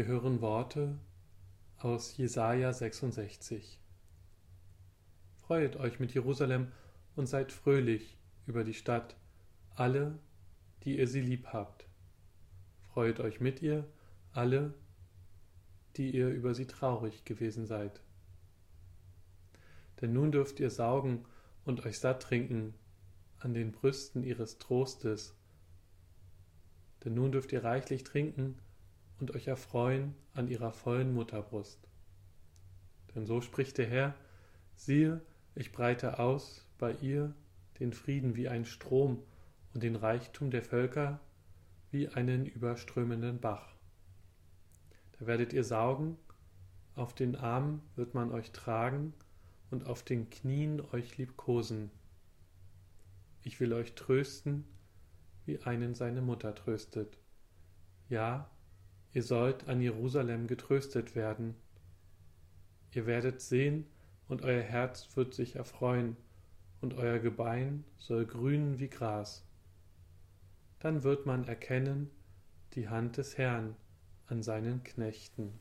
Wir hören Worte aus Jesaja 66. Freuet euch mit Jerusalem und seid fröhlich über die Stadt, alle, die ihr sie lieb habt. Freuet euch mit ihr, alle, die ihr über sie traurig gewesen seid. Denn nun dürft ihr saugen und euch satt trinken an den Brüsten ihres Trostes. Denn nun dürft ihr reichlich trinken und euch erfreuen an ihrer vollen Mutterbrust. Denn so spricht der Herr, siehe, ich breite aus bei ihr den Frieden wie ein Strom und den Reichtum der Völker wie einen überströmenden Bach. Da werdet ihr saugen, auf den Armen wird man euch tragen und auf den Knien euch liebkosen. Ich will euch trösten, wie einen seine Mutter tröstet. Ja, Ihr sollt an Jerusalem getröstet werden. Ihr werdet sehen, und euer Herz wird sich erfreuen, und euer Gebein soll grünen wie Gras. Dann wird man erkennen die Hand des Herrn an seinen Knechten.